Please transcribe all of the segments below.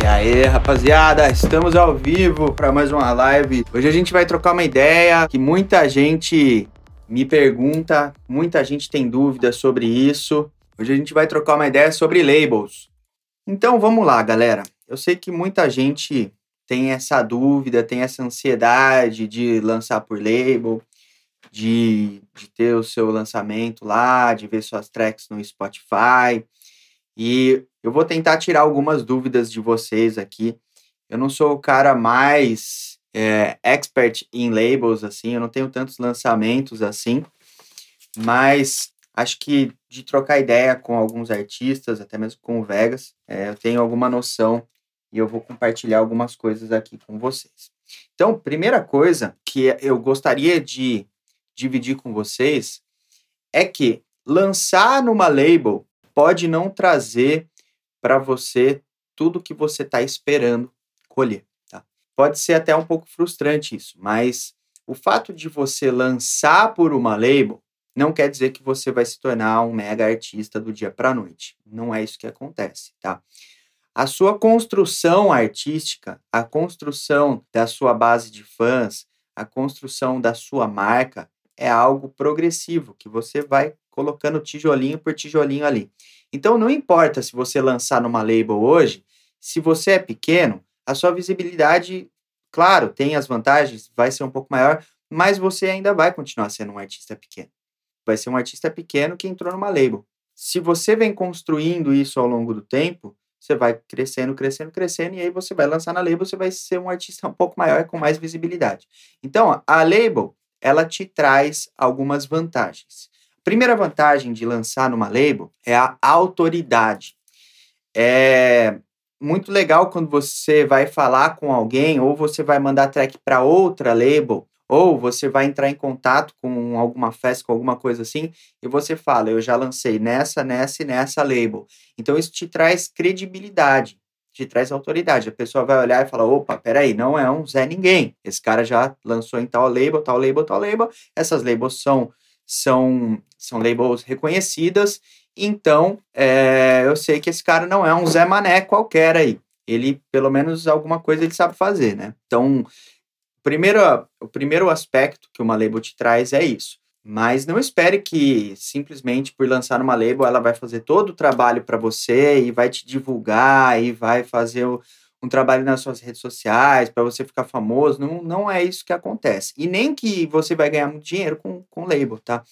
E aí, rapaziada, estamos ao vivo para mais uma live. Hoje a gente vai trocar uma ideia que muita gente me pergunta, muita gente tem dúvidas sobre isso. Hoje a gente vai trocar uma ideia sobre labels. Então vamos lá, galera. Eu sei que muita gente tem essa dúvida, tem essa ansiedade de lançar por label, de, de ter o seu lançamento lá, de ver suas tracks no Spotify. E eu vou tentar tirar algumas dúvidas de vocês aqui. Eu não sou o cara mais é, expert em labels, assim, eu não tenho tantos lançamentos assim, mas acho que de trocar ideia com alguns artistas, até mesmo com o Vegas, é, eu tenho alguma noção e eu vou compartilhar algumas coisas aqui com vocês. Então, primeira coisa que eu gostaria de dividir com vocês é que lançar numa label pode não trazer para você tudo que você está esperando colher. Tá? Pode ser até um pouco frustrante isso, mas o fato de você lançar por uma label não quer dizer que você vai se tornar um mega artista do dia para a noite. Não é isso que acontece, tá? A sua construção artística, a construção da sua base de fãs, a construção da sua marca é algo progressivo que você vai colocando tijolinho por tijolinho ali. Então não importa se você lançar numa label hoje, se você é pequeno, a sua visibilidade, claro, tem as vantagens, vai ser um pouco maior, mas você ainda vai continuar sendo um artista pequeno. Vai ser um artista pequeno que entrou numa label. Se você vem construindo isso ao longo do tempo, você vai crescendo, crescendo, crescendo, e aí você vai lançar na label, você vai ser um artista um pouco maior com mais visibilidade. Então, a label, ela te traz algumas vantagens. Primeira vantagem de lançar numa label é a autoridade. É muito legal quando você vai falar com alguém ou você vai mandar track para outra label ou você vai entrar em contato com alguma festa, com alguma coisa assim, e você fala, eu já lancei nessa, nessa e nessa label. Então isso te traz credibilidade, te traz autoridade. A pessoa vai olhar e falar, opa, peraí, não é um Zé Ninguém. Esse cara já lançou em tal label, tal label, tal label. Essas labels são, são, são labels reconhecidas, então é, eu sei que esse cara não é um Zé Mané qualquer aí. Ele, pelo menos, alguma coisa ele sabe fazer, né? Então, primeiro, o primeiro aspecto que uma label te traz é isso. Mas não espere que simplesmente por lançar uma label ela vai fazer todo o trabalho para você e vai te divulgar e vai fazer o, um trabalho nas suas redes sociais para você ficar famoso. Não, não é isso que acontece. E nem que você vai ganhar muito dinheiro com, com label, tá?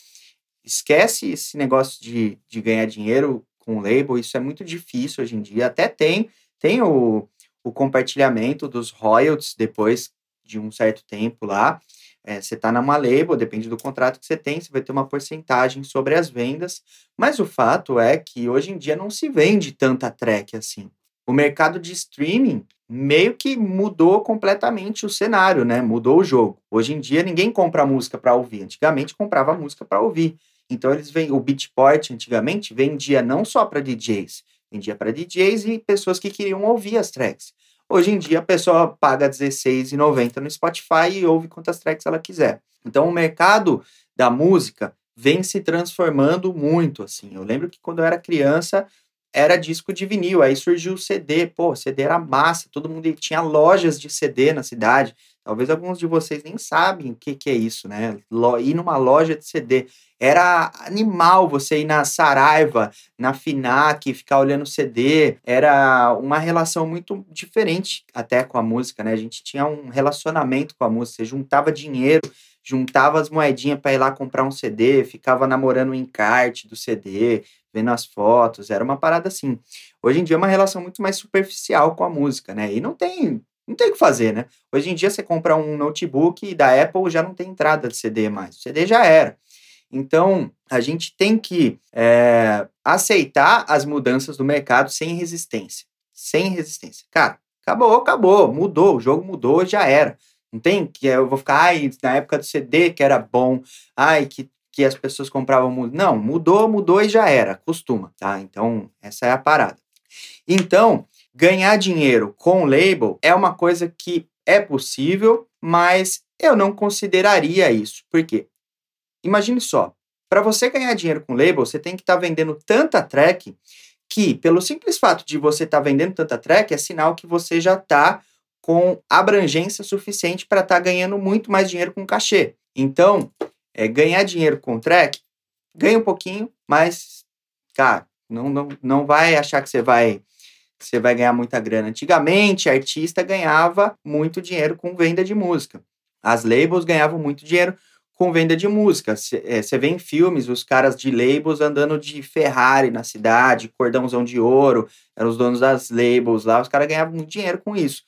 Esquece esse negócio de, de ganhar dinheiro com label, isso é muito difícil hoje em dia. Até tem, tem o, o compartilhamento dos royalties depois de um certo tempo lá. É, você está numa label, depende do contrato que você tem, você vai ter uma porcentagem sobre as vendas, mas o fato é que hoje em dia não se vende tanta track assim. O mercado de streaming meio que mudou completamente o cenário, né? Mudou o jogo. Hoje em dia ninguém compra música para ouvir. Antigamente comprava música para ouvir. Então eles vêm, o Beatport antigamente vendia não só para DJs, vendia para DJs e pessoas que queriam ouvir as tracks. Hoje em dia a pessoa paga R$16,90 no Spotify e ouve quantas tracks ela quiser. Então o mercado da música vem se transformando muito, assim. Eu lembro que quando eu era criança era disco de vinil, aí surgiu o CD, pô, CD era massa, todo mundo tinha lojas de CD na cidade. Talvez alguns de vocês nem sabem o que, que é isso, né? Ir numa loja de CD. Era animal você ir na Saraiva, na Finac, ficar olhando CD. Era uma relação muito diferente até com a música, né? A gente tinha um relacionamento com a música. Você juntava dinheiro, juntava as moedinhas para ir lá comprar um CD, ficava namorando o encarte do CD, vendo as fotos. Era uma parada assim. Hoje em dia é uma relação muito mais superficial com a música, né? E não tem não tem o que fazer, né? Hoje em dia você compra um notebook da Apple já não tem entrada de CD mais. O CD já era. Então, a gente tem que é, aceitar as mudanças do mercado sem resistência. Sem resistência. Cara, acabou, acabou, mudou, o jogo mudou, já era. Não tem que eu vou ficar, ai, na época do CD que era bom, ai, que, que as pessoas compravam muito. Não, mudou, mudou e já era, costuma, tá? Então, essa é a parada. Então, ganhar dinheiro com label é uma coisa que É possível, mas eu não consideraria isso. Por quê? Imagine só, para você ganhar dinheiro com label, você tem que estar tá vendendo tanta track que, pelo simples fato de você estar tá vendendo tanta track, é sinal que você já está com abrangência suficiente para estar tá ganhando muito mais dinheiro com cachê. Então, é, ganhar dinheiro com track, ganha um pouquinho, mas, cara, não, não, não vai achar que você vai você vai ganhar muita grana. Antigamente, artista ganhava muito dinheiro com venda de música. As labels ganhavam muito dinheiro com venda de música. Você é, vê em filmes os caras de labels andando de Ferrari na cidade, cordãozão de ouro, eram os donos das labels lá, os caras ganhavam muito dinheiro com isso.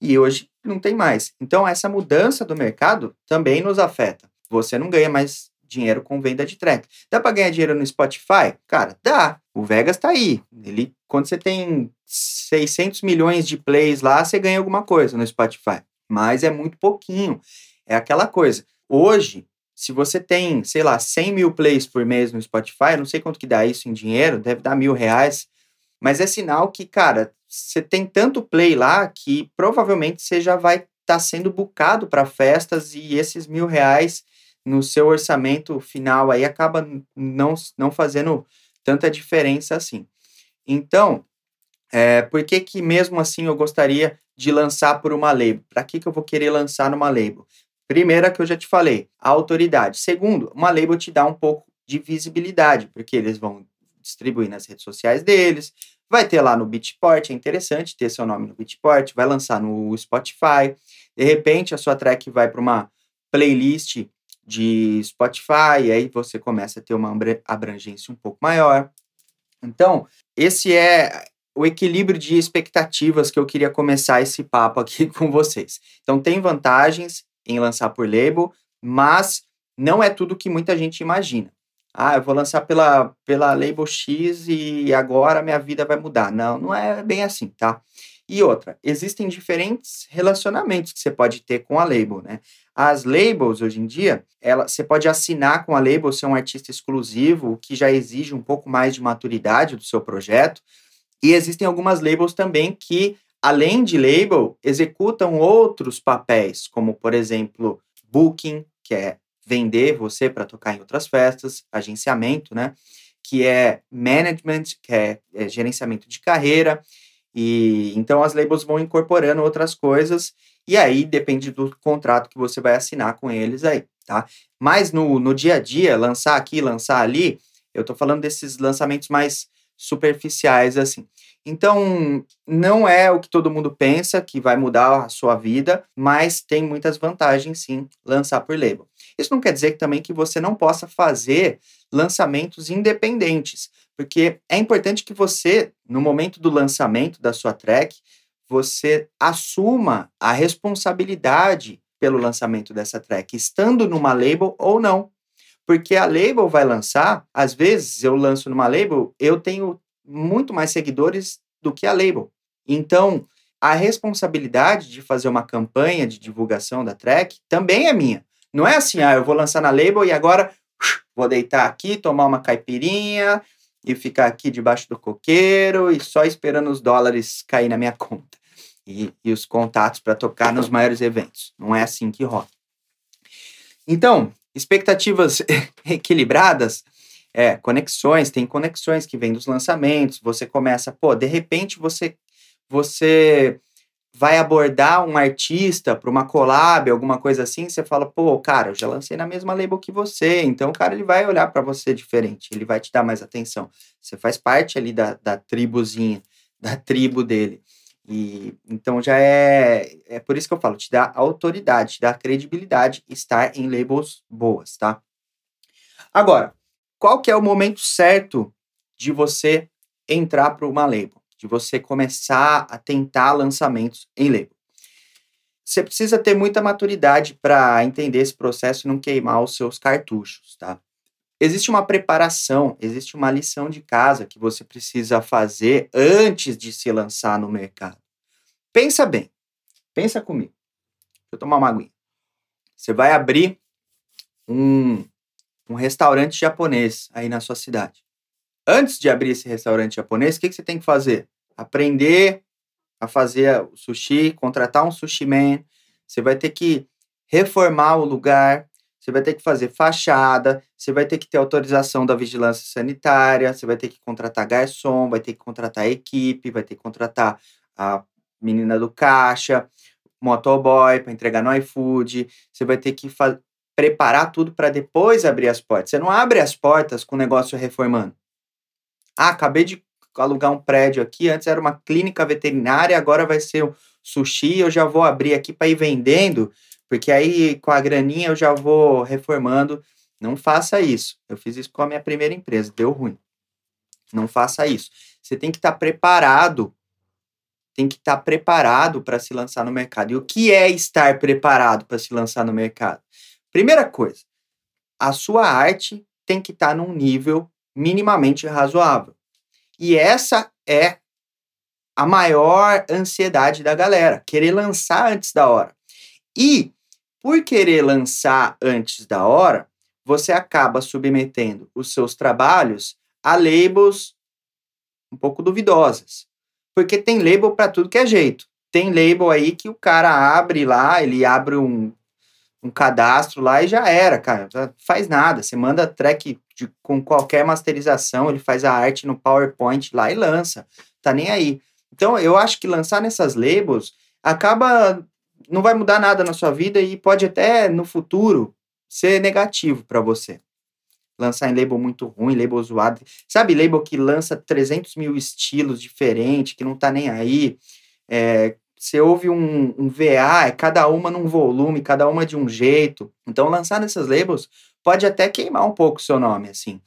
E hoje não tem mais. Então, essa mudança do mercado também nos afeta. Você não ganha mais dinheiro com venda de track. Dá para ganhar dinheiro no Spotify? Cara, dá. O Vegas tá aí. Ele, quando você tem 600 milhões de plays lá, você ganha alguma coisa no Spotify. Mas é muito pouquinho. É aquela coisa. Hoje, se você tem, sei lá, 100 mil plays por mês no Spotify, não sei quanto que dá isso em dinheiro, deve dar mil reais. Mas é sinal que, cara, você tem tanto play lá que provavelmente você já vai estar tá sendo bucado para festas e esses mil reais no seu orçamento final aí acaba não, não fazendo tanta diferença assim. Então, é, por que que mesmo assim eu gostaria de lançar por uma label? Para que que eu vou querer lançar numa label? Primeira que eu já te falei, a autoridade. Segundo, uma label te dá um pouco de visibilidade, porque eles vão distribuir nas redes sociais deles, vai ter lá no Beatport, é interessante ter seu nome no Beatport, vai lançar no Spotify, de repente a sua track vai para uma playlist de Spotify, aí você começa a ter uma abrangência um pouco maior. Então, esse é o equilíbrio de expectativas que eu queria começar esse papo aqui com vocês. Então, tem vantagens em lançar por label, mas não é tudo que muita gente imagina. Ah, eu vou lançar pela, pela label X e agora minha vida vai mudar. Não, não é bem assim, tá? E outra, existem diferentes relacionamentos que você pode ter com a label, né? As labels, hoje em dia, ela, você pode assinar com a label, ser um artista exclusivo, o que já exige um pouco mais de maturidade do seu projeto. E existem algumas labels também que, além de label, executam outros papéis, como, por exemplo, booking, que é vender você para tocar em outras festas, agenciamento, né? Que é management, que é, é gerenciamento de carreira, e então as labels vão incorporando outras coisas e aí depende do contrato que você vai assinar com eles aí, tá? Mas no, no dia a dia, lançar aqui, lançar ali, eu tô falando desses lançamentos mais superficiais assim. Então, não é o que todo mundo pensa que vai mudar a sua vida, mas tem muitas vantagens sim lançar por label. Isso não quer dizer também que você não possa fazer lançamentos independentes, porque é importante que você, no momento do lançamento da sua track, você assuma a responsabilidade pelo lançamento dessa track, estando numa label ou não. Porque a label vai lançar, às vezes eu lanço numa label, eu tenho muito mais seguidores do que a label. Então, a responsabilidade de fazer uma campanha de divulgação da track também é minha. Não é assim, ah, eu vou lançar na label e agora vou deitar aqui, tomar uma caipirinha e ficar aqui debaixo do coqueiro e só esperando os dólares cair na minha conta e, e os contatos para tocar nos maiores eventos. Não é assim que rola. Então, expectativas equilibradas, é, conexões, tem conexões que vêm dos lançamentos, você começa, pô, de repente você você vai abordar um artista para uma collab, alguma coisa assim, você fala, pô, cara, eu já lancei na mesma label que você, então o cara ele vai olhar para você diferente, ele vai te dar mais atenção. Você faz parte ali da, da tribuzinha, da tribo dele. E então já é é por isso que eu falo, te dá autoridade, te dá credibilidade estar em labels boas, tá? Agora, qual que é o momento certo de você entrar para uma label? De você começar a tentar lançamentos em label. Você precisa ter muita maturidade para entender esse processo e não queimar os seus cartuchos, tá? Existe uma preparação, existe uma lição de casa que você precisa fazer antes de se lançar no mercado. Pensa bem, pensa comigo. Deixa eu tomar uma aguinha. Você vai abrir um, um restaurante japonês aí na sua cidade. Antes de abrir esse restaurante japonês, o que, que você tem que fazer? Aprender a fazer o sushi, contratar um sushi man, Você vai ter que reformar o lugar, você vai ter que fazer fachada, você vai ter que ter autorização da vigilância sanitária, você vai ter que contratar garçom, vai ter que contratar equipe, vai ter que contratar a menina do caixa, motoboy para entregar no iFood, você vai ter que preparar tudo para depois abrir as portas. Você não abre as portas com o negócio reformando. Ah, acabei de alugar um prédio aqui, antes era uma clínica veterinária, agora vai ser um sushi, eu já vou abrir aqui para ir vendendo, porque aí com a graninha eu já vou reformando. Não faça isso. Eu fiz isso com a minha primeira empresa, deu ruim. Não faça isso. Você tem que estar tá preparado. Tem que estar tá preparado para se lançar no mercado. E o que é estar preparado para se lançar no mercado? Primeira coisa, a sua arte tem que estar tá num nível minimamente razoável. E essa é a maior ansiedade da galera, querer lançar antes da hora. E por querer lançar antes da hora, você acaba submetendo os seus trabalhos a labels um pouco duvidosas. Porque tem label para tudo que é jeito. Tem label aí que o cara abre lá, ele abre um, um cadastro lá e já era, cara. Faz nada. Você manda track de, com qualquer masterização, ele faz a arte no PowerPoint lá e lança. Tá nem aí. Então, eu acho que lançar nessas labels acaba. Não vai mudar nada na sua vida e pode até no futuro ser negativo para você. Lançar em label muito ruim, label zoado. Sabe, label que lança 300 mil estilos diferentes, que não tá nem aí. É, você ouve um, um VA, é cada uma num volume, cada uma de um jeito. Então, lançar nessas labels pode até queimar um pouco o seu nome, assim.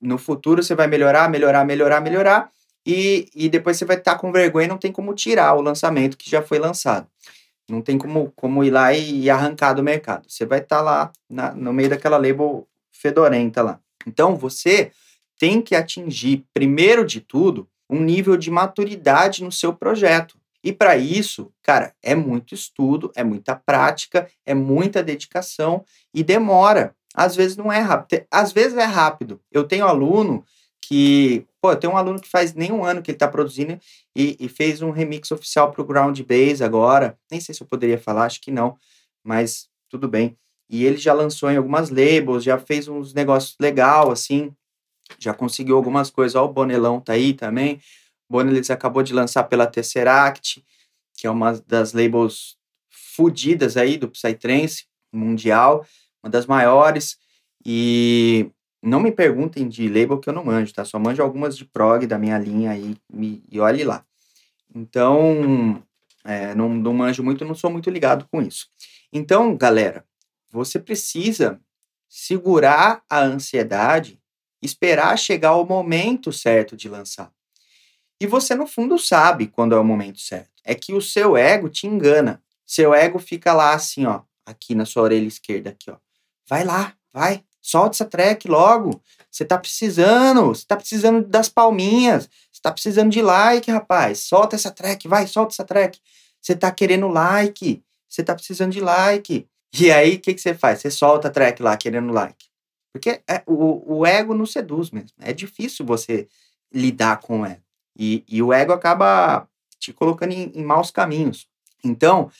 No futuro você vai melhorar, melhorar, melhorar, melhorar, e, e depois você vai estar tá com vergonha e não tem como tirar o lançamento que já foi lançado. Não tem como, como ir lá e, e arrancar do mercado. Você vai estar tá lá na, no meio daquela label fedorenta lá. Então você tem que atingir, primeiro de tudo, um nível de maturidade no seu projeto. E para isso, cara, é muito estudo, é muita prática, é muita dedicação e demora. Às vezes não é rápido. Às vezes é rápido. Eu tenho aluno que, pô, eu tenho um aluno que faz nem um ano que ele está produzindo e, e, fez um remix oficial para o Ground Bass agora. Nem sei se eu poderia falar, acho que não, mas tudo bem. E ele já lançou em algumas labels, já fez uns negócios legal assim, já conseguiu algumas coisas. Ó, o Bonelão tá aí também. Bonelis acabou de lançar pela Tesseract, que é uma das labels fudidas aí do Psytrance mundial uma das maiores. E não me perguntem de label que eu não manjo, tá? Só manjo algumas de prog da minha linha aí e, e olhe lá. Então, é, não, não manjo muito, não sou muito ligado com isso. Então, galera, você precisa segurar a ansiedade, esperar chegar o momento certo de lançar. E você, no fundo, sabe quando é o momento certo. É que o seu ego te engana. Seu ego fica lá assim, ó, aqui na sua orelha esquerda, aqui, ó. Vai lá, vai, solta essa track logo. Você tá precisando, você tá precisando das palminhas, você tá precisando de like, rapaz. Solta essa track, vai, solta essa track. Você tá querendo like, você tá precisando de like. E aí, o que, que você faz? Você solta a track lá querendo like. Porque é, o, o ego não seduz mesmo. É difícil você lidar com o ego. E, e o ego acaba te colocando em, em maus caminhos. Então,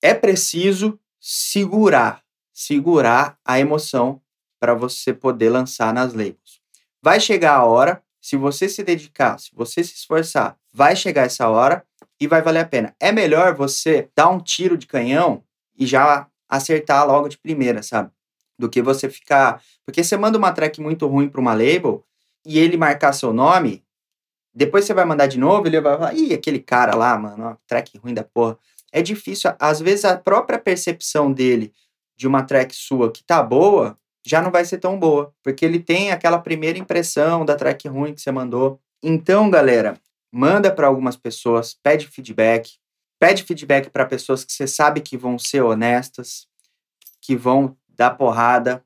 é preciso segurar segurar a emoção para você poder lançar nas labels. Vai chegar a hora, se você se dedicar, se você se esforçar, vai chegar essa hora e vai valer a pena. É melhor você dar um tiro de canhão e já acertar logo de primeira, sabe? Do que você ficar. Porque você manda uma track muito ruim para uma label e ele marcar seu nome, depois você vai mandar de novo, ele vai falar, ih, aquele cara lá, mano, ó, track ruim da porra. É difícil, às vezes a própria percepção dele de uma track sua que tá boa, já não vai ser tão boa, porque ele tem aquela primeira impressão da track ruim que você mandou. Então, galera, manda para algumas pessoas, pede feedback, pede feedback para pessoas que você sabe que vão ser honestas, que vão dar porrada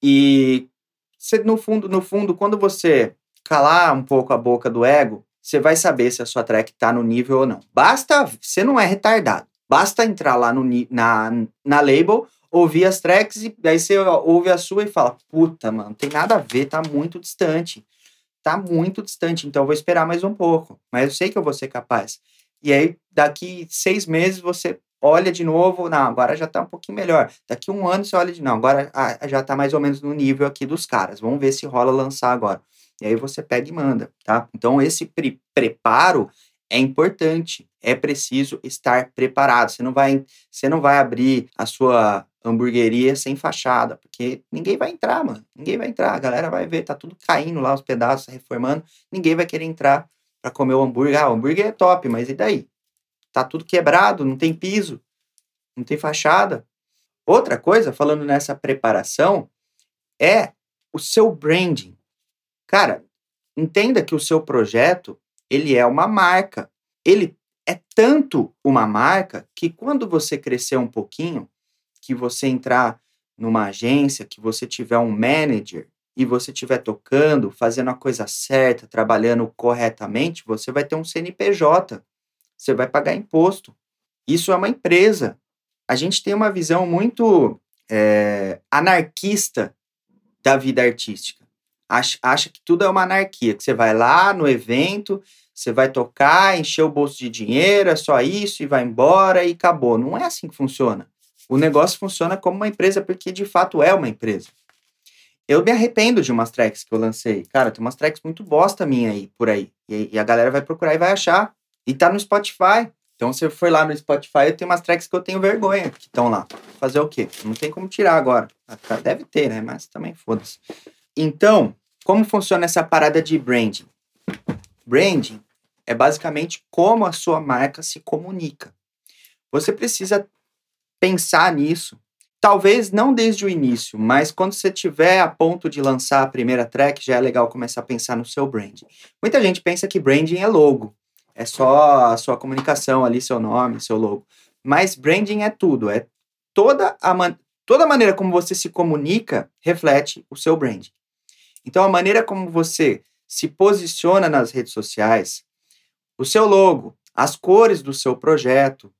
e você, no fundo, no fundo, quando você calar um pouco a boca do ego, você vai saber se a sua track tá no nível ou não. Basta, você não é retardado. Basta entrar lá no, na, na label ouvir as tracks e aí você ouve a sua e fala: puta, mano, tem nada a ver, tá muito distante. Tá muito distante, então vou esperar mais um pouco. Mas eu sei que eu vou ser capaz. E aí, daqui seis meses, você olha de novo, não, agora já está um pouquinho melhor. Daqui um ano você olha de não, agora ah, já está mais ou menos no nível aqui dos caras. Vamos ver se rola lançar agora. E aí você pega e manda, tá? Então esse pre preparo é importante. É preciso estar preparado. Você não vai, você não vai abrir a sua hamburgueria sem fachada, porque ninguém vai entrar, mano. Ninguém vai entrar. A galera vai ver, tá tudo caindo lá, os pedaços, reformando. Ninguém vai querer entrar para comer o hambúrguer. Ah, o hambúrguer é top, mas e daí? Tá tudo quebrado, não tem piso, não tem fachada. Outra coisa, falando nessa preparação, é o seu branding. Cara, entenda que o seu projeto, ele é uma marca. Ele é tanto uma marca que quando você crescer um pouquinho, que você entrar numa agência, que você tiver um manager e você estiver tocando, fazendo a coisa certa, trabalhando corretamente, você vai ter um CNPJ. Você vai pagar imposto. Isso é uma empresa. A gente tem uma visão muito é, anarquista da vida artística. Acha, acha que tudo é uma anarquia, que você vai lá no evento, você vai tocar, encher o bolso de dinheiro, é só isso e vai embora e acabou. Não é assim que funciona. O negócio funciona como uma empresa porque de fato é uma empresa. Eu me arrependo de umas tracks que eu lancei. Cara, tem umas tracks muito bosta minha aí, por aí. E, e a galera vai procurar e vai achar. E tá no Spotify. Então, se eu for lá no Spotify, eu tenho umas tracks que eu tenho vergonha que estão lá. Fazer o quê? Não tem como tirar agora. Deve ter, né? Mas também foda-se. Então, como funciona essa parada de branding? Branding é basicamente como a sua marca se comunica. Você precisa pensar nisso. Talvez não desde o início, mas quando você tiver a ponto de lançar a primeira track, já é legal começar a pensar no seu branding. Muita gente pensa que branding é logo, é só a sua comunicação ali, seu nome, seu logo. Mas branding é tudo, é toda a, man toda a maneira como você se comunica reflete o seu branding. Então, a maneira como você se posiciona nas redes sociais, o seu logo, as cores do seu projeto,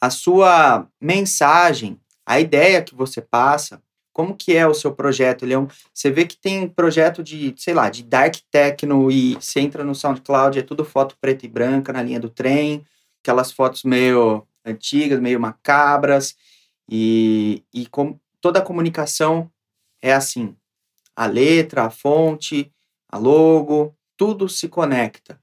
a sua mensagem, a ideia que você passa, como que é o seu projeto? Ele é um, você vê que tem projeto de, sei lá, de dark techno e você entra no SoundCloud, é tudo foto preta e branca na linha do trem, aquelas fotos meio antigas, meio macabras e, e com, toda a comunicação é assim. A letra, a fonte, a logo, tudo se conecta.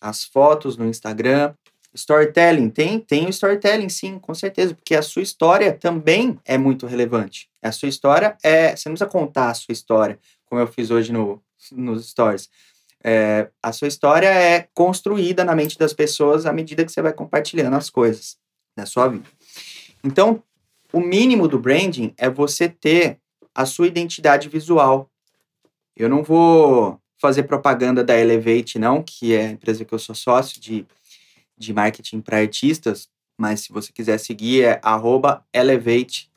As fotos no Instagram, Storytelling, tem, tem o storytelling, sim, com certeza, porque a sua história também é muito relevante. A sua história é. Você não precisa contar a sua história, como eu fiz hoje no, nos stories. É, a sua história é construída na mente das pessoas à medida que você vai compartilhando as coisas da sua vida. Então, o mínimo do branding é você ter a sua identidade visual. Eu não vou fazer propaganda da Elevate, não, que é a empresa que eu sou sócio de de marketing para artistas, mas se você quiser seguir é elevate,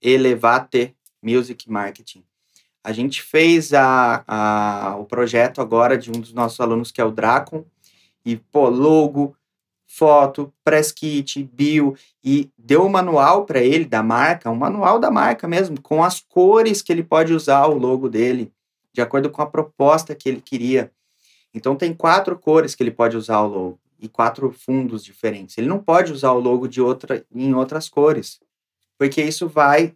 elevate music marketing. A gente fez a, a, o projeto agora de um dos nossos alunos, que é o Dracon, e, pô, logo, foto, press kit, bio, e deu um manual para ele da marca, um manual da marca mesmo, com as cores que ele pode usar o logo dele, de acordo com a proposta que ele queria. Então, tem quatro cores que ele pode usar o logo e quatro fundos diferentes. Ele não pode usar o logo de outra em outras cores, porque isso vai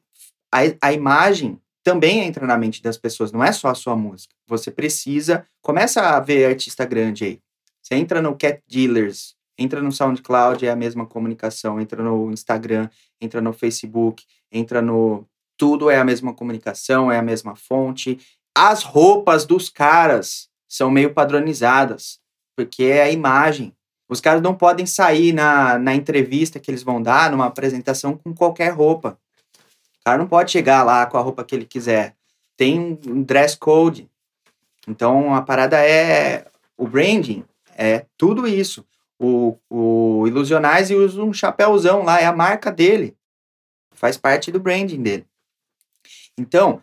a, a imagem também entra na mente das pessoas, não é só a sua música. Você precisa começa a ver artista grande aí. Você entra no Cat Dealers, entra no SoundCloud, é a mesma comunicação, entra no Instagram, entra no Facebook, entra no tudo é a mesma comunicação, é a mesma fonte. As roupas dos caras são meio padronizadas, porque é a imagem. Os caras não podem sair na, na entrevista que eles vão dar, numa apresentação, com qualquer roupa. O cara não pode chegar lá com a roupa que ele quiser. Tem um dress code. Então a parada é. O branding é tudo isso. O, o Ilusionais usa um chapéuzão lá, é a marca dele. Faz parte do branding dele. Então,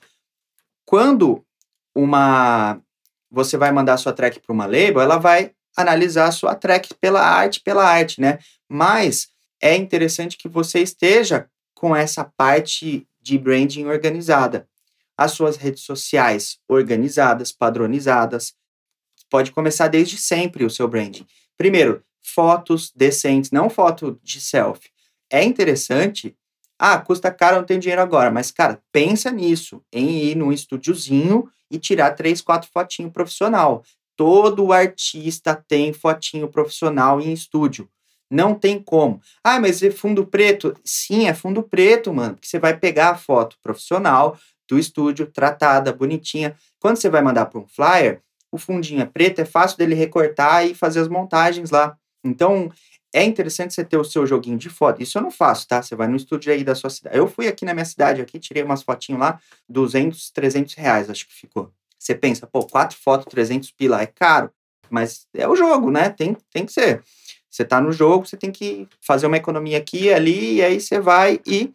quando uma você vai mandar sua track para uma label, ela vai analisar sua track pela arte, pela arte, né? Mas é interessante que você esteja com essa parte de branding organizada. As suas redes sociais organizadas, padronizadas. Pode começar desde sempre o seu branding. Primeiro, fotos decentes, não foto de selfie. é interessante. Ah, custa caro, não tem dinheiro agora. Mas, cara, pensa nisso, em ir num estúdiozinho e tirar três, quatro fotinhos profissional. Todo artista tem fotinho profissional em estúdio. Não tem como. Ah, mas é fundo preto? Sim, é fundo preto, mano. Porque você vai pegar a foto profissional do estúdio, tratada, bonitinha. Quando você vai mandar para um flyer, o fundinho é preto, é fácil dele recortar e fazer as montagens lá. Então, é interessante você ter o seu joguinho de foto. Isso eu não faço, tá? Você vai no estúdio aí da sua cidade. Eu fui aqui na minha cidade, aqui, tirei umas fotinhas lá, 200, 300 reais, acho que ficou. Você pensa, pô, quatro fotos, 300 pila, é caro. Mas é o jogo, né? Tem, tem que ser. Você tá no jogo, você tem que fazer uma economia aqui e ali, e aí você vai e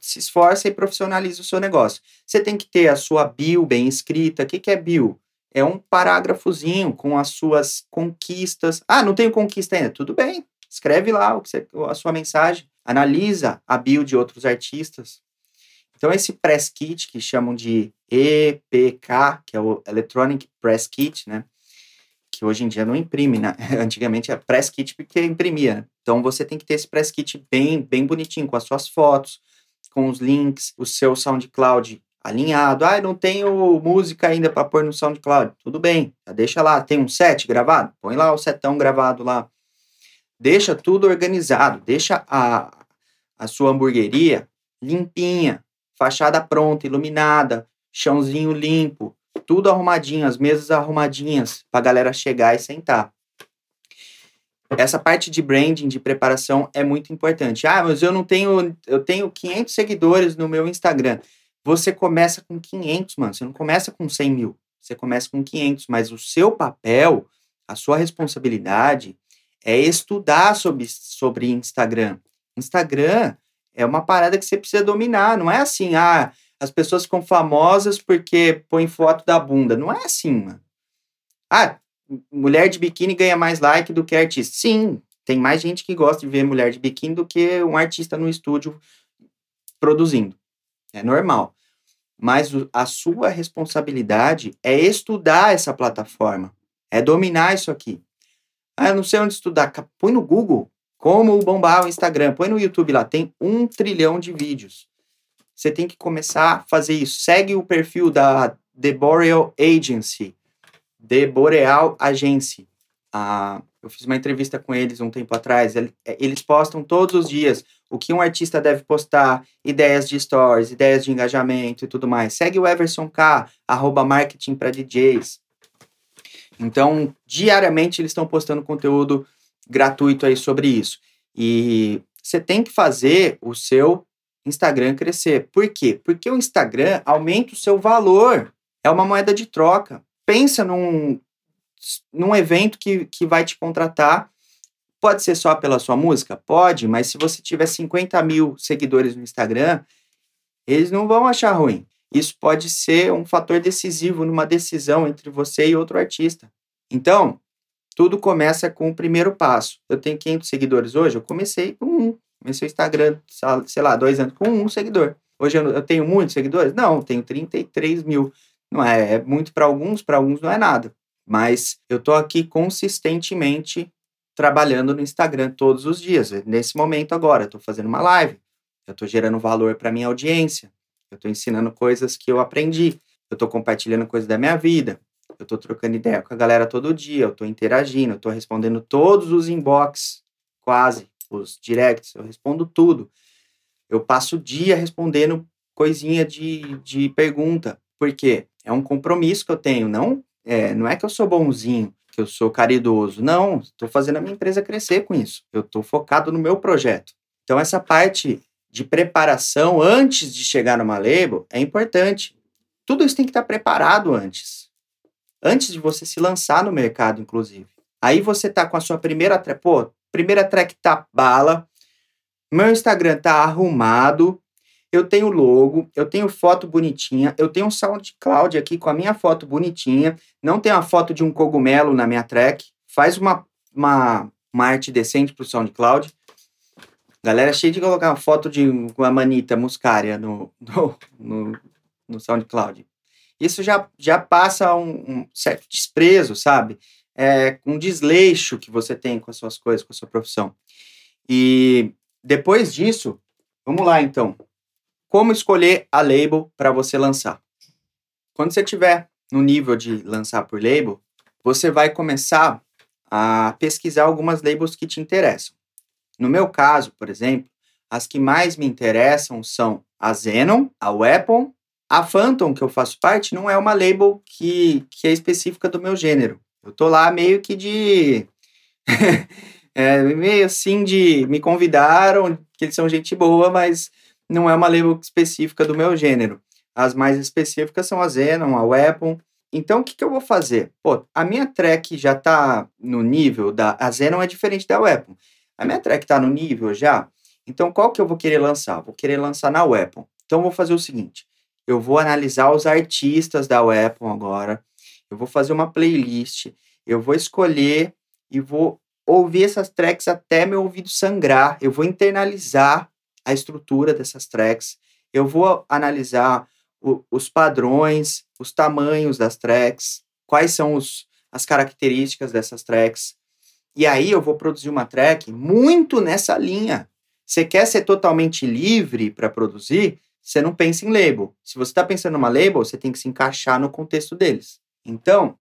se esforça e profissionaliza o seu negócio. Você tem que ter a sua bio bem escrita. O que, que é bio? É um parágrafozinho com as suas conquistas. Ah, não tenho conquista ainda. Tudo bem. Escreve lá o que você, a sua mensagem. Analisa a bio de outros artistas. Então, esse press kit, que chamam de EPK, que é o Electronic Press Kit, né? Que hoje em dia não imprime, né? Antigamente é press kit porque imprimia. Né? Então, você tem que ter esse press kit bem, bem bonitinho, com as suas fotos, com os links, o seu SoundCloud alinhado. Ah, não tenho música ainda para pôr no SoundCloud. Tudo bem, deixa lá. Tem um set gravado? Põe lá o setão gravado lá. Deixa tudo organizado. Deixa a, a sua hamburgueria limpinha, fachada pronta, iluminada, chãozinho limpo, tudo arrumadinho, as mesas arrumadinhas para a galera chegar e sentar essa parte de branding, de preparação é muito importante. Ah, mas eu não tenho, eu tenho 500 seguidores no meu Instagram. Você começa com 500, mano. Você não começa com 100 mil. Você começa com 500, mas o seu papel, a sua responsabilidade é estudar sobre, sobre Instagram. Instagram é uma parada que você precisa dominar. Não é assim, ah, as pessoas ficam famosas porque põem foto da bunda. Não é assim, mano. Ah, mulher de biquíni ganha mais like do que artista. Sim, tem mais gente que gosta de ver mulher de biquíni do que um artista no estúdio produzindo. É normal. Mas a sua responsabilidade é estudar essa plataforma, é dominar isso aqui. Ah, não sei onde estudar. Põe no Google como bombar o Instagram. Põe no YouTube lá, tem um trilhão de vídeos. Você tem que começar a fazer isso. Segue o perfil da The Boreal Agency The Boreal Agency. Ah, eu fiz uma entrevista com eles um tempo atrás. É, eles postam todos os dias o que um artista deve postar, ideias de stories, ideias de engajamento e tudo mais. Segue o Everson K, arroba marketing para DJs. Então, diariamente eles estão postando conteúdo gratuito aí sobre isso. E você tem que fazer o seu Instagram crescer. Por quê? Porque o Instagram aumenta o seu valor. É uma moeda de troca pensa num, num evento que, que vai te contratar. Pode ser só pela sua música? Pode, mas se você tiver 50 mil seguidores no Instagram, eles não vão achar ruim. Isso pode ser um fator decisivo numa decisão entre você e outro artista. Então, tudo começa com o primeiro passo. Eu tenho 500 seguidores hoje, eu comecei com um. Comecei o Instagram, sei lá, dois anos, com um seguidor. Hoje eu, tenho muitos seguidores? Não, tenho 33 mil. Não é, é muito para alguns, para alguns não é nada. Mas eu tô aqui consistentemente trabalhando no Instagram todos os dias. Nesse momento agora, tô fazendo uma live, eu tô gerando valor para minha audiência, eu tô ensinando coisas que eu aprendi, eu tô compartilhando coisas da minha vida, eu tô trocando ideia com a galera todo dia, eu tô interagindo, eu tô respondendo todos os inbox, quase, os directs, eu respondo tudo. Eu passo o dia respondendo coisinha de, de pergunta. Por quê? É um compromisso que eu tenho. Não é, não é que eu sou bonzinho, que eu sou caridoso. Não, estou fazendo a minha empresa crescer com isso. Eu estou focado no meu projeto. Então, essa parte de preparação antes de chegar numa label é importante. Tudo isso tem que estar preparado antes. Antes de você se lançar no mercado, inclusive. Aí você tá com a sua primeira track, pô, primeira track tá bala, meu Instagram tá arrumado, eu tenho logo, eu tenho foto bonitinha, eu tenho um SoundCloud aqui com a minha foto bonitinha, não tem a foto de um cogumelo na minha track, faz uma, uma, uma arte decente pro SoundCloud. Galera cheia de colocar uma foto de uma manita muscária no, no, no, no SoundCloud. Isso já, já passa um, um certo desprezo, sabe? É um desleixo que você tem com as suas coisas, com a sua profissão. E Depois disso, vamos lá então. Como escolher a label para você lançar? Quando você tiver no nível de lançar por label, você vai começar a pesquisar algumas labels que te interessam. No meu caso, por exemplo, as que mais me interessam são a Xenon, a Weapon, a Phantom, que eu faço parte, não é uma label que, que é específica do meu gênero. Eu tô lá meio que de. é, meio assim de. Me convidaram, que eles são gente boa, mas não é uma label específica do meu gênero. As mais específicas são a Xenon, a Weapon. Então, o que, que eu vou fazer? Pô, a minha track já tá no nível da. A Xenon é diferente da Weapon. A minha track tá no nível já. Então, qual que eu vou querer lançar? Vou querer lançar na Weapon. Então, vou fazer o seguinte: eu vou analisar os artistas da Weapon agora. Eu vou fazer uma playlist. Eu vou escolher e vou ouvir essas tracks até meu ouvido sangrar. Eu vou internalizar a estrutura dessas tracks. Eu vou analisar o, os padrões, os tamanhos das tracks, quais são os, as características dessas tracks. E aí eu vou produzir uma track muito nessa linha. Você quer ser totalmente livre para produzir? Você não pensa em label. Se você está pensando numa label, você tem que se encaixar no contexto deles. Então,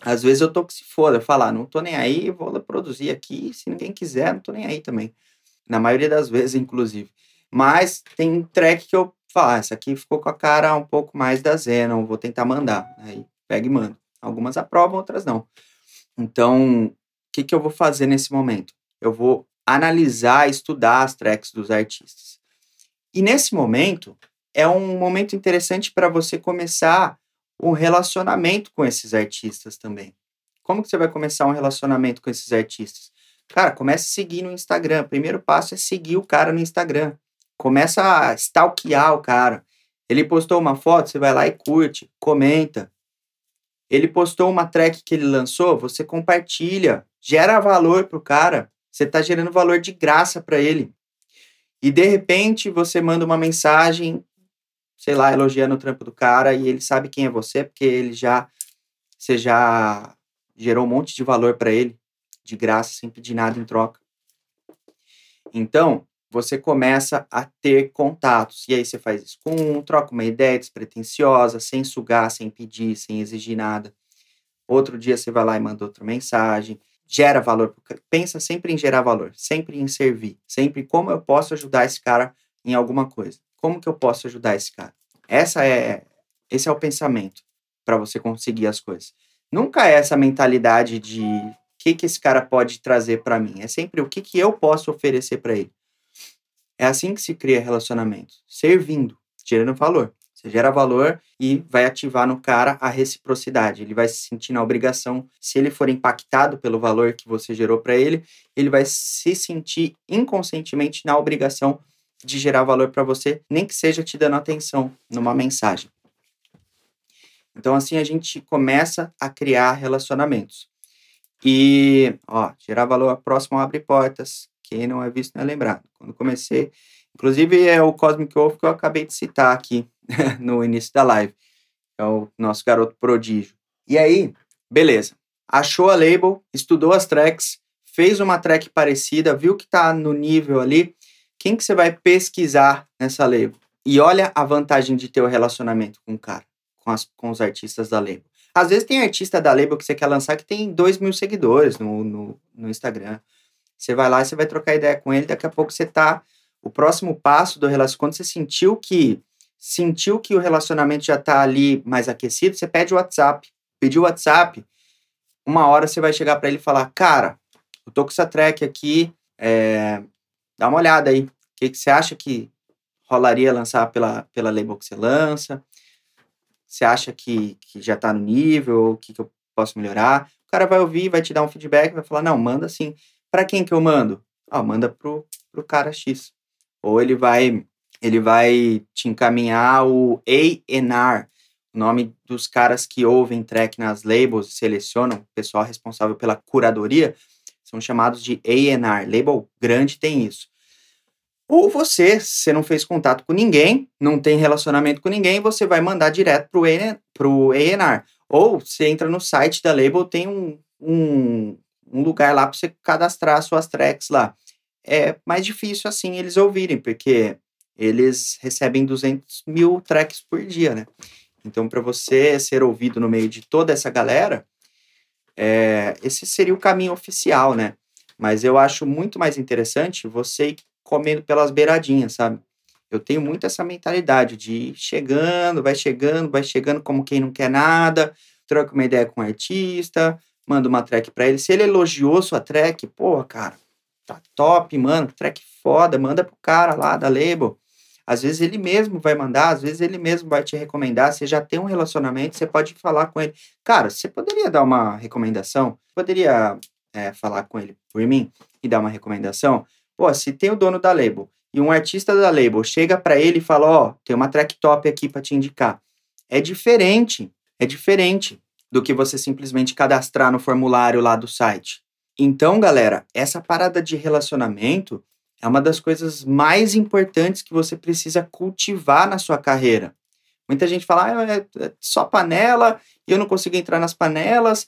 às vezes eu tô que se foda, falar, não tô nem aí, vou produzir aqui, se ninguém quiser, não tô nem aí também. Na maioria das vezes, inclusive. Mas tem track que eu falo, ah, essa aqui ficou com a cara um pouco mais da Zenon, vou tentar mandar. Aí pega e manda. Algumas aprovam, outras não. Então, que, que eu vou fazer nesse momento? Eu vou analisar, estudar as tracks dos artistas. E nesse momento, é um momento interessante para você começar um relacionamento com esses artistas também. Como que você vai começar um relacionamento com esses artistas? Cara, comece a seguir no Instagram. O primeiro passo é seguir o cara no Instagram. Começa a stalkear o cara. Ele postou uma foto, você vai lá e curte, comenta. Ele postou uma track que ele lançou, você compartilha, gera valor pro cara. Você está gerando valor de graça para ele. E de repente você manda uma mensagem, sei lá, elogiando o trampo do cara e ele sabe quem é você, porque ele já você já gerou um monte de valor para ele, de graça, sem pedir nada em troca. Então, você começa a ter contatos. E aí você faz isso com um, troca uma ideia despretensiosa, sem sugar, sem pedir, sem exigir nada. Outro dia você vai lá e manda outra mensagem, gera valor. Pensa sempre em gerar valor, sempre em servir, sempre como eu posso ajudar esse cara em alguma coisa. Como que eu posso ajudar esse cara? Essa é esse é o pensamento para você conseguir as coisas. Nunca é essa mentalidade de o que que esse cara pode trazer para mim. É sempre o que que eu posso oferecer para ele. É assim que se cria relacionamento, servindo, gerando valor. Você gera valor e vai ativar no cara a reciprocidade. Ele vai se sentir na obrigação. Se ele for impactado pelo valor que você gerou para ele, ele vai se sentir inconscientemente na obrigação de gerar valor para você, nem que seja te dando atenção numa mensagem. Então, assim, a gente começa a criar relacionamentos. E, ó, gerar valor próximo abre portas. Quem não é visto não é lembrado. Quando comecei, inclusive é o Cosmic Wolf que eu acabei de citar aqui no início da live. É o nosso garoto prodígio. E aí, beleza. Achou a label, estudou as tracks, fez uma track parecida, viu que tá no nível ali. Quem que você vai pesquisar nessa label? E olha a vantagem de ter o relacionamento com o cara, com, as, com os artistas da label. Às vezes tem artista da label que você quer lançar que tem 2 mil seguidores no, no, no Instagram. Você vai lá e você vai trocar ideia com ele, daqui a pouco você tá. O próximo passo do relacionamento, quando você sentiu que sentiu que o relacionamento já tá ali mais aquecido, você pede o WhatsApp. Pediu o WhatsApp, uma hora você vai chegar para ele e falar: Cara, eu tô com essa track aqui, é, dá uma olhada aí. O que, que você acha que rolaria lançar pela, pela label que você lança? Você acha que, que já tá no nível? O que, que eu posso melhorar? O cara vai ouvir, vai te dar um feedback, vai falar: Não, manda assim. Para quem que eu mando? Ah, manda pro, pro cara X. Ou ele vai ele vai te encaminhar o A&R, o nome dos caras que ouvem track nas labels selecionam, o pessoal responsável pela curadoria, são chamados de A&R. Label grande tem isso. Ou você, se você não fez contato com ninguém, não tem relacionamento com ninguém, você vai mandar direto pro A&R. Ou você entra no site da label, tem um, um, um lugar lá para você cadastrar suas tracks lá. é mais difícil assim eles ouvirem, porque eles recebem 200 mil tracks por dia, né? Então, para você ser ouvido no meio de toda essa galera, é, esse seria o caminho oficial, né? Mas eu acho muito mais interessante você ir comendo pelas beiradinhas, sabe? Eu tenho muito essa mentalidade de ir chegando, vai chegando, vai chegando como quem não quer nada, troca uma ideia com o artista, manda uma track para ele. Se ele elogiou sua track, porra, cara, tá top, mano, track foda, manda pro cara lá da label. Às vezes ele mesmo vai mandar, às vezes ele mesmo vai te recomendar. Você já tem um relacionamento, você pode falar com ele. Cara, você poderia dar uma recomendação? Poderia é, falar com ele por mim e dar uma recomendação? Pô, se tem o dono da label e um artista da label chega para ele e fala: Ó, oh, tem uma track top aqui para te indicar. É diferente, é diferente do que você simplesmente cadastrar no formulário lá do site. Então, galera, essa parada de relacionamento é uma das coisas mais importantes que você precisa cultivar na sua carreira. Muita gente fala, ah, é, é só panela eu não consigo entrar nas panelas.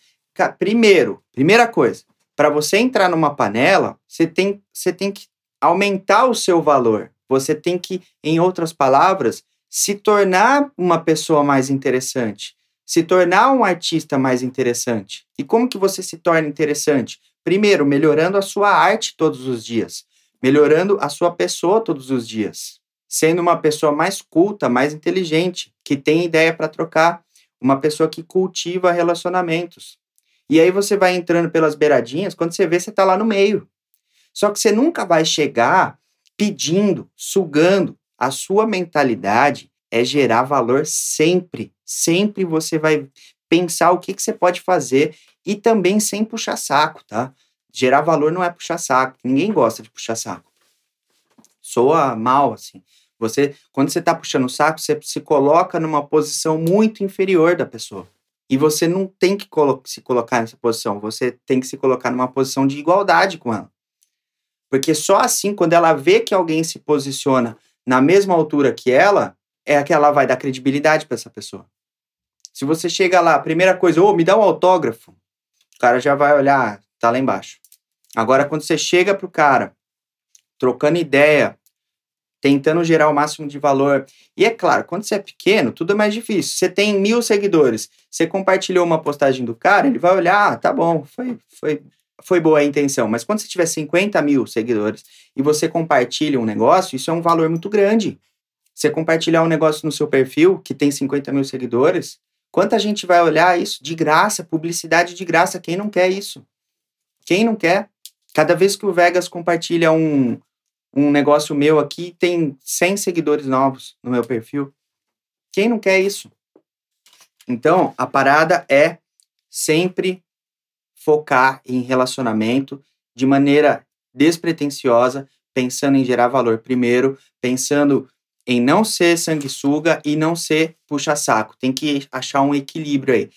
Primeiro, primeira coisa, para você entrar numa panela, você tem, você tem que aumentar o seu valor. Você tem que, em outras palavras, se tornar uma pessoa mais interessante, se tornar um artista mais interessante. E como que você se torna interessante? Primeiro, melhorando a sua arte todos os dias melhorando a sua pessoa todos os dias, sendo uma pessoa mais culta, mais inteligente, que tem ideia para trocar, uma pessoa que cultiva relacionamentos. E aí você vai entrando pelas beiradinhas, quando você vê, você está lá no meio. Só que você nunca vai chegar pedindo, sugando. A sua mentalidade é gerar valor sempre. Sempre você vai pensar o que, que você pode fazer e também sem puxar saco, tá? gerar valor não é puxar saco. Ninguém gosta de puxar saco. Soa mal, assim. Você, quando você está puxando o saco, você se coloca numa posição muito inferior da pessoa. E você não tem que colo se colocar nessa posição. Você tem que se colocar numa posição de igualdade com ela. Porque só assim, quando ela vê que alguém se posiciona na mesma altura que ela, é que ela vai dar credibilidade para essa pessoa. Se você chega lá, primeira coisa, ô, oh, me dá um autógrafo, o cara já vai olhar, tá lá embaixo. Agora, quando você chega pro cara, trocando ideia, tentando gerar o máximo de valor. E é claro, quando você é pequeno, tudo é mais difícil. Você tem mil seguidores, você compartilhou uma postagem do cara, ele vai olhar, ah, tá bom, foi, foi, foi boa a intenção. Mas quando você tiver 50 mil seguidores e você compartilha um negócio, isso é um valor muito grande. Você compartilhar um negócio no seu perfil que tem 50 mil seguidores, quanta gente vai olhar isso de graça, publicidade de graça? Quem não quer isso? Quem não quer? Cada vez que o Vegas compartilha um, um negócio meu aqui, tem 100 seguidores novos no meu perfil. Quem não quer isso? Então, a parada é sempre focar em relacionamento de maneira despretensiosa, pensando em gerar valor primeiro, pensando em não ser sanguessuga e não ser puxa-saco. Tem que achar um equilíbrio aí.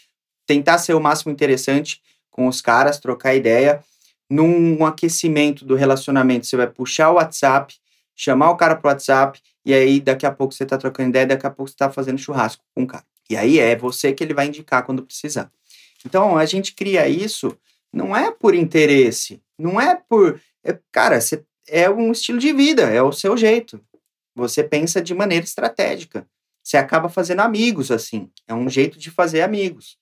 Tentar ser o máximo interessante com os caras, trocar ideia num aquecimento do relacionamento, você vai puxar o WhatsApp, chamar o cara pro WhatsApp, e aí daqui a pouco você tá trocando ideia, daqui a pouco você tá fazendo churrasco com o cara. E aí é você que ele vai indicar quando precisar. Então a gente cria isso não é por interesse, não é por. É, cara, você, é um estilo de vida, é o seu jeito. Você pensa de maneira estratégica. Você acaba fazendo amigos assim. É um jeito de fazer amigos.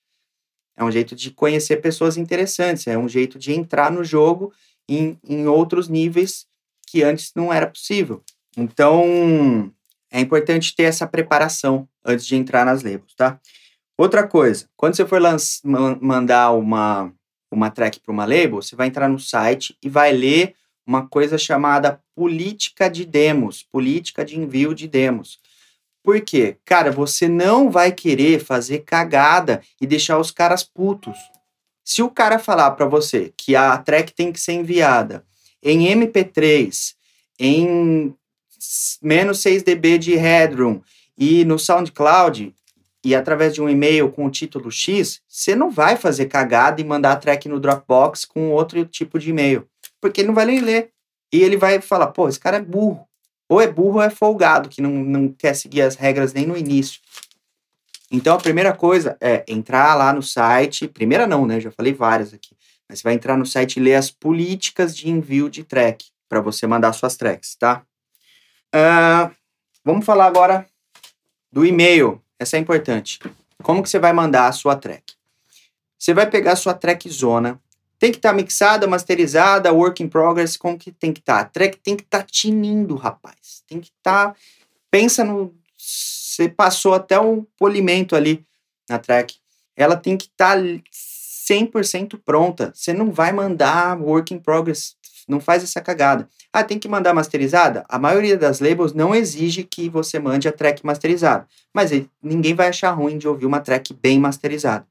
É um jeito de conhecer pessoas interessantes, é um jeito de entrar no jogo em, em outros níveis que antes não era possível. Então, é importante ter essa preparação antes de entrar nas labels, tá? Outra coisa, quando você for mandar uma, uma track para uma label, você vai entrar no site e vai ler uma coisa chamada política de demos, política de envio de demos. Por quê? Cara, você não vai querer fazer cagada e deixar os caras putos. Se o cara falar para você que a track tem que ser enviada em MP3, em menos 6 dB de headroom e no SoundCloud e através de um e-mail com o título X, você não vai fazer cagada e mandar a track no Dropbox com outro tipo de e-mail, porque ele não vai nem ler. E ele vai falar, pô, esse cara é burro. Ou é burro ou é folgado, que não, não quer seguir as regras nem no início. Então, a primeira coisa é entrar lá no site. Primeira não, né? Já falei várias aqui. Mas você vai entrar no site e ler as políticas de envio de track. para você mandar suas tracks, tá? Uh, vamos falar agora do e-mail. Essa é importante. Como que você vai mandar a sua track? Você vai pegar a sua track zona, tem que estar tá mixada, masterizada, work in progress, como que tem que estar? Tá? A track tem que estar tá tinindo, rapaz. Tem que estar. Tá, pensa no. Você passou até um polimento ali na track. Ela tem que estar tá 100% pronta. Você não vai mandar work in progress. Não faz essa cagada. Ah, tem que mandar masterizada? A maioria das labels não exige que você mande a track masterizada. Mas ninguém vai achar ruim de ouvir uma track bem masterizada.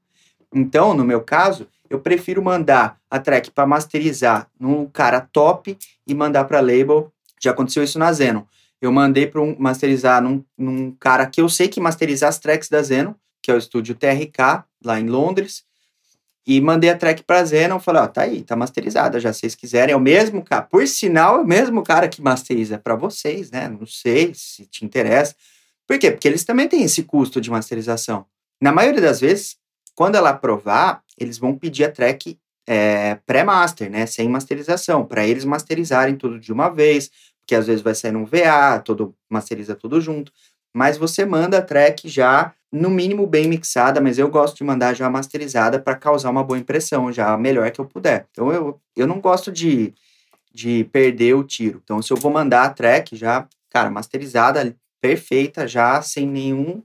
Então, no meu caso, eu prefiro mandar a track para masterizar num cara top e mandar para label. Já aconteceu isso na Zeno. Eu mandei para um masterizar num, num cara que eu sei que masterizar as tracks da Zeno, que é o estúdio TRK, lá em Londres. E mandei a track pra Zeno, falei, ó, tá aí, tá masterizada, já vocês quiserem, é o mesmo cara, por sinal, é o mesmo cara que masteriza para vocês, né, não sei se te interessa. Por quê? Porque eles também têm esse custo de masterização. Na maioria das vezes, quando ela aprovar, eles vão pedir a track é, pré-master, né? Sem masterização, para eles masterizarem tudo de uma vez, porque às vezes vai sair num VA, todo, masteriza tudo junto. Mas você manda a track já, no mínimo, bem mixada, mas eu gosto de mandar já masterizada para causar uma boa impressão, já a melhor que eu puder. Então eu, eu não gosto de, de perder o tiro. Então, se eu vou mandar a track já, cara, masterizada, perfeita, já sem nenhum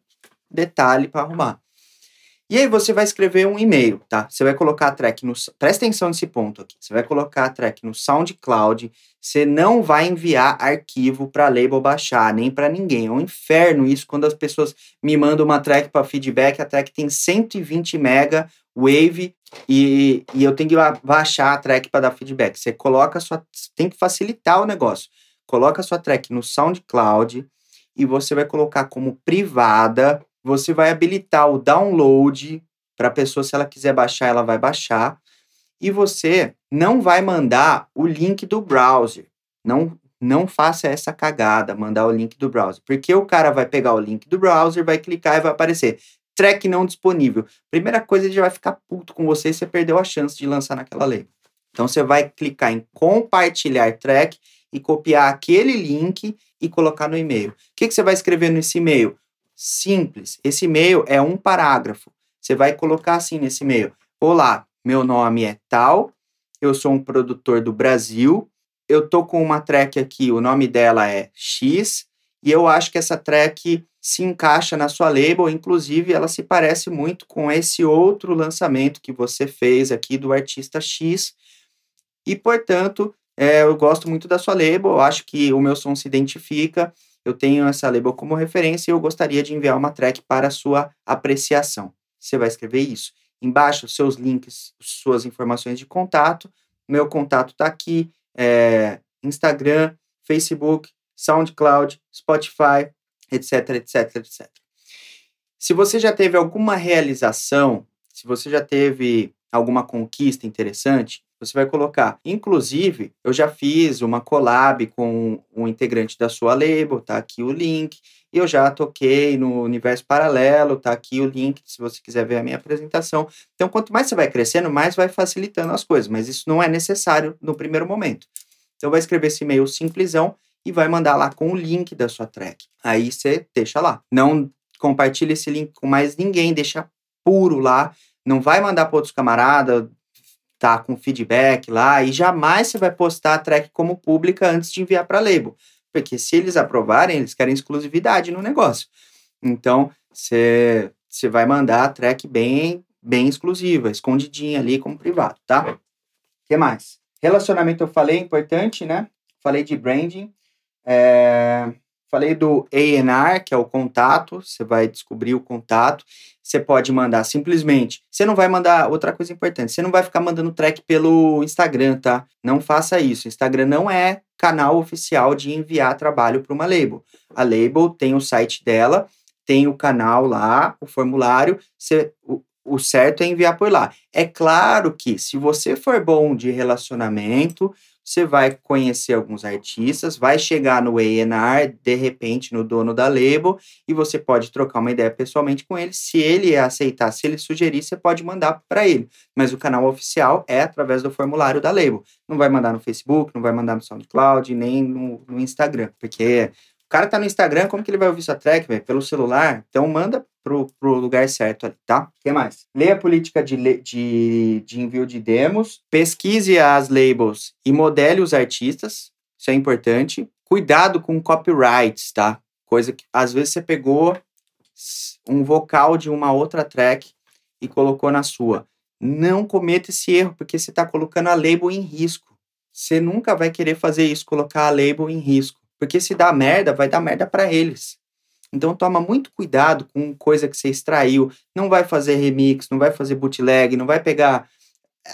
detalhe para arrumar. E aí você vai escrever um e-mail, tá? Você vai colocar a track no. Presta atenção nesse ponto aqui. Você vai colocar a track no SoundCloud. Você não vai enviar arquivo para label baixar, nem para ninguém. É um inferno isso quando as pessoas me mandam uma track para feedback. A track tem 120 mega wave e, e eu tenho que baixar a track para dar feedback. Você coloca a sua. Tem que facilitar o negócio. Coloca a sua track no SoundCloud e você vai colocar como privada você vai habilitar o download para a pessoa, se ela quiser baixar, ela vai baixar. E você não vai mandar o link do browser. Não, não faça essa cagada, mandar o link do browser. Porque o cara vai pegar o link do browser, vai clicar e vai aparecer track não disponível. Primeira coisa, ele já vai ficar puto com você e você perdeu a chance de lançar naquela lei. Então você vai clicar em compartilhar track e copiar aquele link e colocar no e-mail. O que, que você vai escrever nesse e-mail? Simples. Esse e-mail é um parágrafo. Você vai colocar assim nesse e-mail: Olá, meu nome é tal, eu sou um produtor do Brasil, eu tô com uma track aqui, o nome dela é X, e eu acho que essa track se encaixa na sua label, inclusive ela se parece muito com esse outro lançamento que você fez aqui do artista X, e portanto, é, eu gosto muito da sua label, eu acho que o meu som se identifica, eu tenho essa label como referência e eu gostaria de enviar uma track para sua apreciação. Você vai escrever isso. Embaixo, seus links, suas informações de contato. Meu contato está aqui: é, Instagram, Facebook, SoundCloud, Spotify, etc, etc, etc. Se você já teve alguma realização, se você já teve alguma conquista interessante, você vai colocar. Inclusive, eu já fiz uma collab com um integrante da sua label, tá aqui o link. E eu já toquei no Universo Paralelo, tá aqui o link, se você quiser ver a minha apresentação. Então, quanto mais você vai crescendo, mais vai facilitando as coisas, mas isso não é necessário no primeiro momento. Então, vai escrever esse e-mail simplesão e vai mandar lá com o link da sua track. Aí você deixa lá. Não compartilha esse link com mais ninguém, deixa puro lá. Não vai mandar para outros camaradas, tá com feedback lá e jamais você vai postar a track como pública antes de enviar para label, porque se eles aprovarem, eles querem exclusividade no negócio. Então, você você vai mandar a track bem bem exclusiva, escondidinha ali como privado, tá? O que mais? Relacionamento eu falei, importante, né? Falei de branding. É... Falei do A&R, que é o contato, você vai descobrir o contato. Você pode mandar simplesmente. Você não vai mandar outra coisa importante. Você não vai ficar mandando track pelo Instagram, tá? Não faça isso. Instagram não é canal oficial de enviar trabalho para uma label. A label tem o site dela, tem o canal lá, o formulário. Você, o, o certo é enviar por lá. É claro que se você for bom de relacionamento, você vai conhecer alguns artistas, vai chegar no A&R, de repente, no dono da label, e você pode trocar uma ideia pessoalmente com ele. Se ele aceitar, se ele sugerir, você pode mandar para ele. Mas o canal oficial é através do formulário da label. Não vai mandar no Facebook, não vai mandar no SoundCloud, nem no, no Instagram, porque o cara tá no Instagram, como que ele vai ouvir sua track, véio? Pelo celular? Então manda pro, pro lugar certo ali, tá? O que mais? Leia a política de, de, de envio de demos, pesquise as labels e modele os artistas, isso é importante. Cuidado com copyrights, tá? Coisa que às vezes você pegou um vocal de uma outra track e colocou na sua. Não cometa esse erro, porque você está colocando a label em risco. Você nunca vai querer fazer isso, colocar a label em risco. Porque se dá merda, vai dar merda para eles. Então toma muito cuidado com coisa que você extraiu. Não vai fazer remix, não vai fazer bootleg, não vai pegar.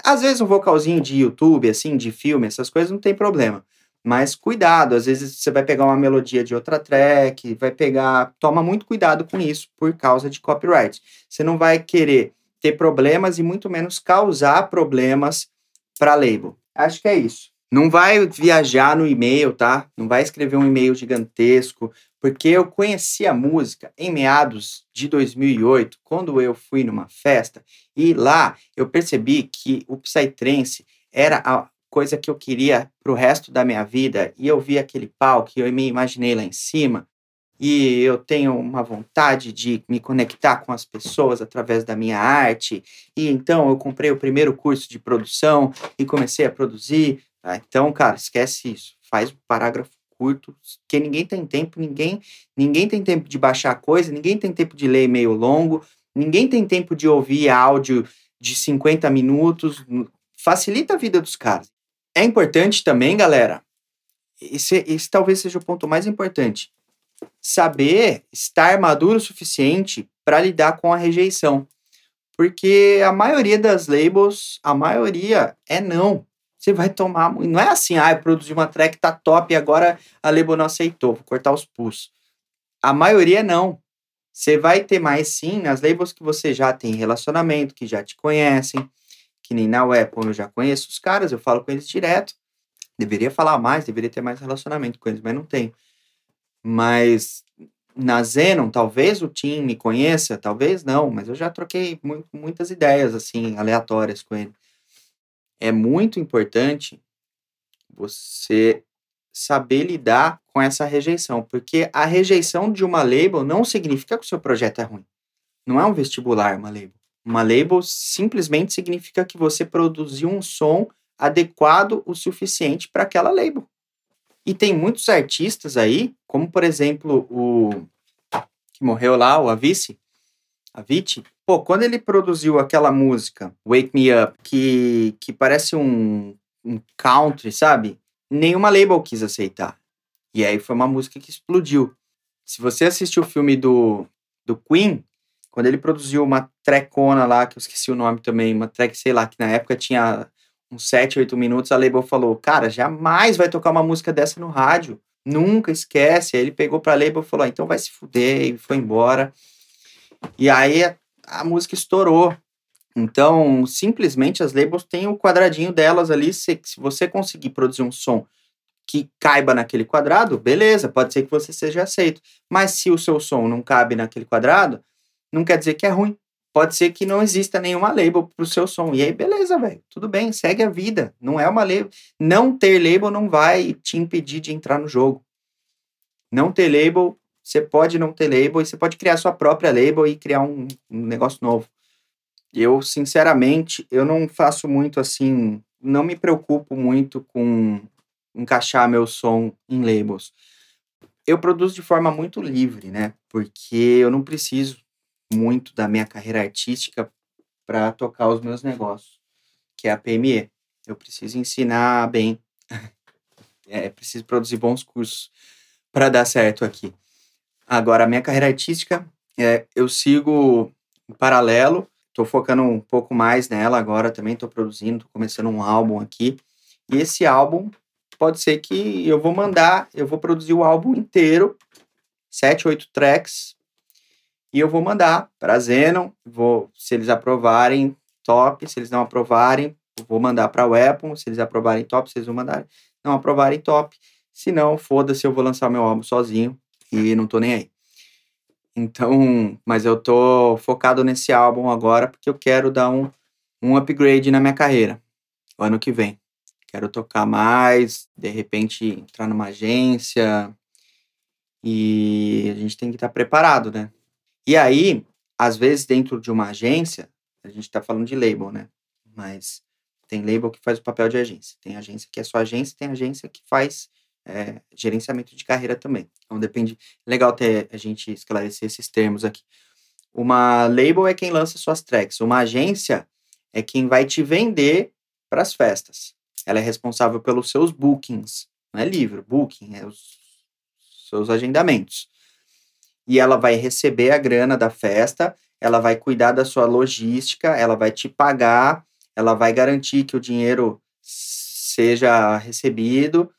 Às vezes um vocalzinho de YouTube, assim, de filme, essas coisas não tem problema. Mas cuidado, às vezes você vai pegar uma melodia de outra track, vai pegar. Toma muito cuidado com isso por causa de copyright. Você não vai querer ter problemas e muito menos causar problemas para label. Acho que é isso. Não vai viajar no e-mail, tá? Não vai escrever um e-mail gigantesco, porque eu conheci a música em meados de 2008, quando eu fui numa festa, e lá eu percebi que o Psytrance era a coisa que eu queria para o resto da minha vida, e eu vi aquele palco e eu me imaginei lá em cima, e eu tenho uma vontade de me conectar com as pessoas através da minha arte, e então eu comprei o primeiro curso de produção e comecei a produzir Tá? Então, cara, esquece isso. Faz um parágrafo curto, que ninguém tem tempo, ninguém, ninguém tem tempo de baixar coisa, ninguém tem tempo de ler e-mail longo, ninguém tem tempo de ouvir áudio de 50 minutos. Facilita a vida dos caras. É importante também, galera, esse, esse talvez seja o ponto mais importante, saber estar maduro o suficiente para lidar com a rejeição. Porque a maioria das labels, a maioria é não você vai tomar. Não é assim, ah, eu produzi uma track, tá top, e agora a label não aceitou, vou cortar os pulsos. A maioria não. Você vai ter mais sim nas labels que você já tem relacionamento, que já te conhecem, que nem na Apple eu já conheço os caras, eu falo com eles direto. Deveria falar mais, deveria ter mais relacionamento com eles, mas não tenho. Mas na Zenon, talvez o Tim me conheça, talvez não, mas eu já troquei muitas ideias assim aleatórias com ele é muito importante você saber lidar com essa rejeição, porque a rejeição de uma label não significa que o seu projeto é ruim. Não é um vestibular uma label. Uma label simplesmente significa que você produziu um som adequado o suficiente para aquela label. E tem muitos artistas aí, como por exemplo o que morreu lá, o Avice, Avicii, Pô, quando ele produziu aquela música, Wake Me Up, que, que parece um, um country, sabe? Nenhuma label quis aceitar. E aí foi uma música que explodiu. Se você assistiu o filme do, do Queen, quando ele produziu uma trecona lá, que eu esqueci o nome também, uma track, sei lá, que na época tinha uns 7, 8 minutos, a label falou, cara, jamais vai tocar uma música dessa no rádio. Nunca esquece. Aí ele pegou pra label e falou, ah, então vai se fuder, e foi embora. E aí a música estourou. Então, simplesmente as labels têm o quadradinho delas ali. Se, se você conseguir produzir um som que caiba naquele quadrado, beleza, pode ser que você seja aceito. Mas se o seu som não cabe naquele quadrado, não quer dizer que é ruim. Pode ser que não exista nenhuma label pro seu som. E aí, beleza, velho. Tudo bem, segue a vida. Não é uma label. Não ter label não vai te impedir de entrar no jogo. Não ter label você pode não ter label e você pode criar sua própria label e criar um, um negócio novo. Eu, sinceramente, eu não faço muito assim, não me preocupo muito com encaixar meu som em labels. Eu produzo de forma muito livre, né? Porque eu não preciso muito da minha carreira artística para tocar os meus negócios, que é a PME. Eu preciso ensinar bem, é preciso produzir bons cursos para dar certo aqui. Agora, a minha carreira artística, é, eu sigo em paralelo, estou focando um pouco mais nela agora também, estou produzindo, estou começando um álbum aqui. E esse álbum pode ser que eu vou mandar, eu vou produzir o álbum inteiro, sete, oito tracks, E eu vou mandar para Zenon, vou, se eles aprovarem, top. Se eles não aprovarem, vou mandar para o Apple. Se eles aprovarem, top. Se eles não não aprovarem, top. Se não, foda-se, eu vou lançar meu álbum sozinho e não tô nem aí. Então, mas eu tô focado nesse álbum agora porque eu quero dar um, um upgrade na minha carreira ano que vem. Quero tocar mais, de repente entrar numa agência e a gente tem que estar tá preparado, né? E aí, às vezes dentro de uma agência, a gente está falando de label, né? Mas tem label que faz o papel de agência, tem agência que é só agência, tem agência que faz é, gerenciamento de carreira também. Então depende. Legal ter a gente esclarecer esses termos aqui. Uma label é quem lança suas tracks. Uma agência é quem vai te vender para as festas. Ela é responsável pelos seus bookings. Não é livro, booking, é os seus agendamentos. E ela vai receber a grana da festa, ela vai cuidar da sua logística, ela vai te pagar, ela vai garantir que o dinheiro seja recebido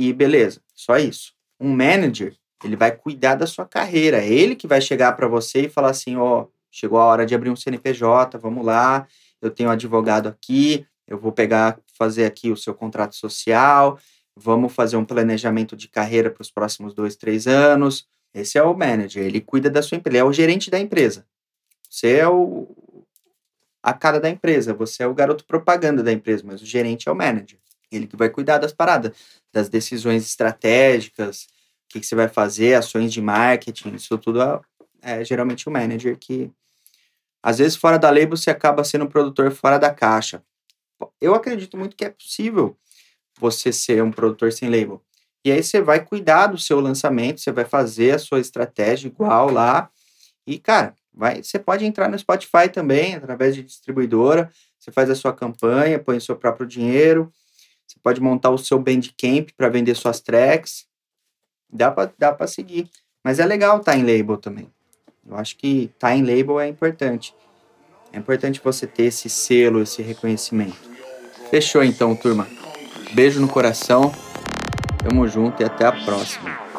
e beleza, só isso. Um manager, ele vai cuidar da sua carreira, é ele que vai chegar para você e falar assim, ó, oh, chegou a hora de abrir um CNPJ, vamos lá, eu tenho um advogado aqui, eu vou pegar, fazer aqui o seu contrato social, vamos fazer um planejamento de carreira para os próximos dois, três anos. Esse é o manager, ele cuida da sua empresa, ele é o gerente da empresa. Você é o, a cara da empresa, você é o garoto propaganda da empresa, mas o gerente é o manager. Ele que vai cuidar das paradas, das decisões estratégicas, o que, que você vai fazer, ações de marketing, isso tudo é, é, geralmente o manager que. Às vezes, fora da label, você acaba sendo um produtor fora da caixa. Eu acredito muito que é possível você ser um produtor sem label. E aí você vai cuidar do seu lançamento, você vai fazer a sua estratégia igual lá. E, cara, vai, você pode entrar no Spotify também, através de distribuidora. Você faz a sua campanha, põe o seu próprio dinheiro, você pode montar o seu Bandcamp para vender suas tracks. Dá para dá seguir. Mas é legal estar tá em label também. Eu acho que estar tá em label é importante. É importante você ter esse selo, esse reconhecimento. Fechou então, turma. Beijo no coração. Tamo junto e até a próxima.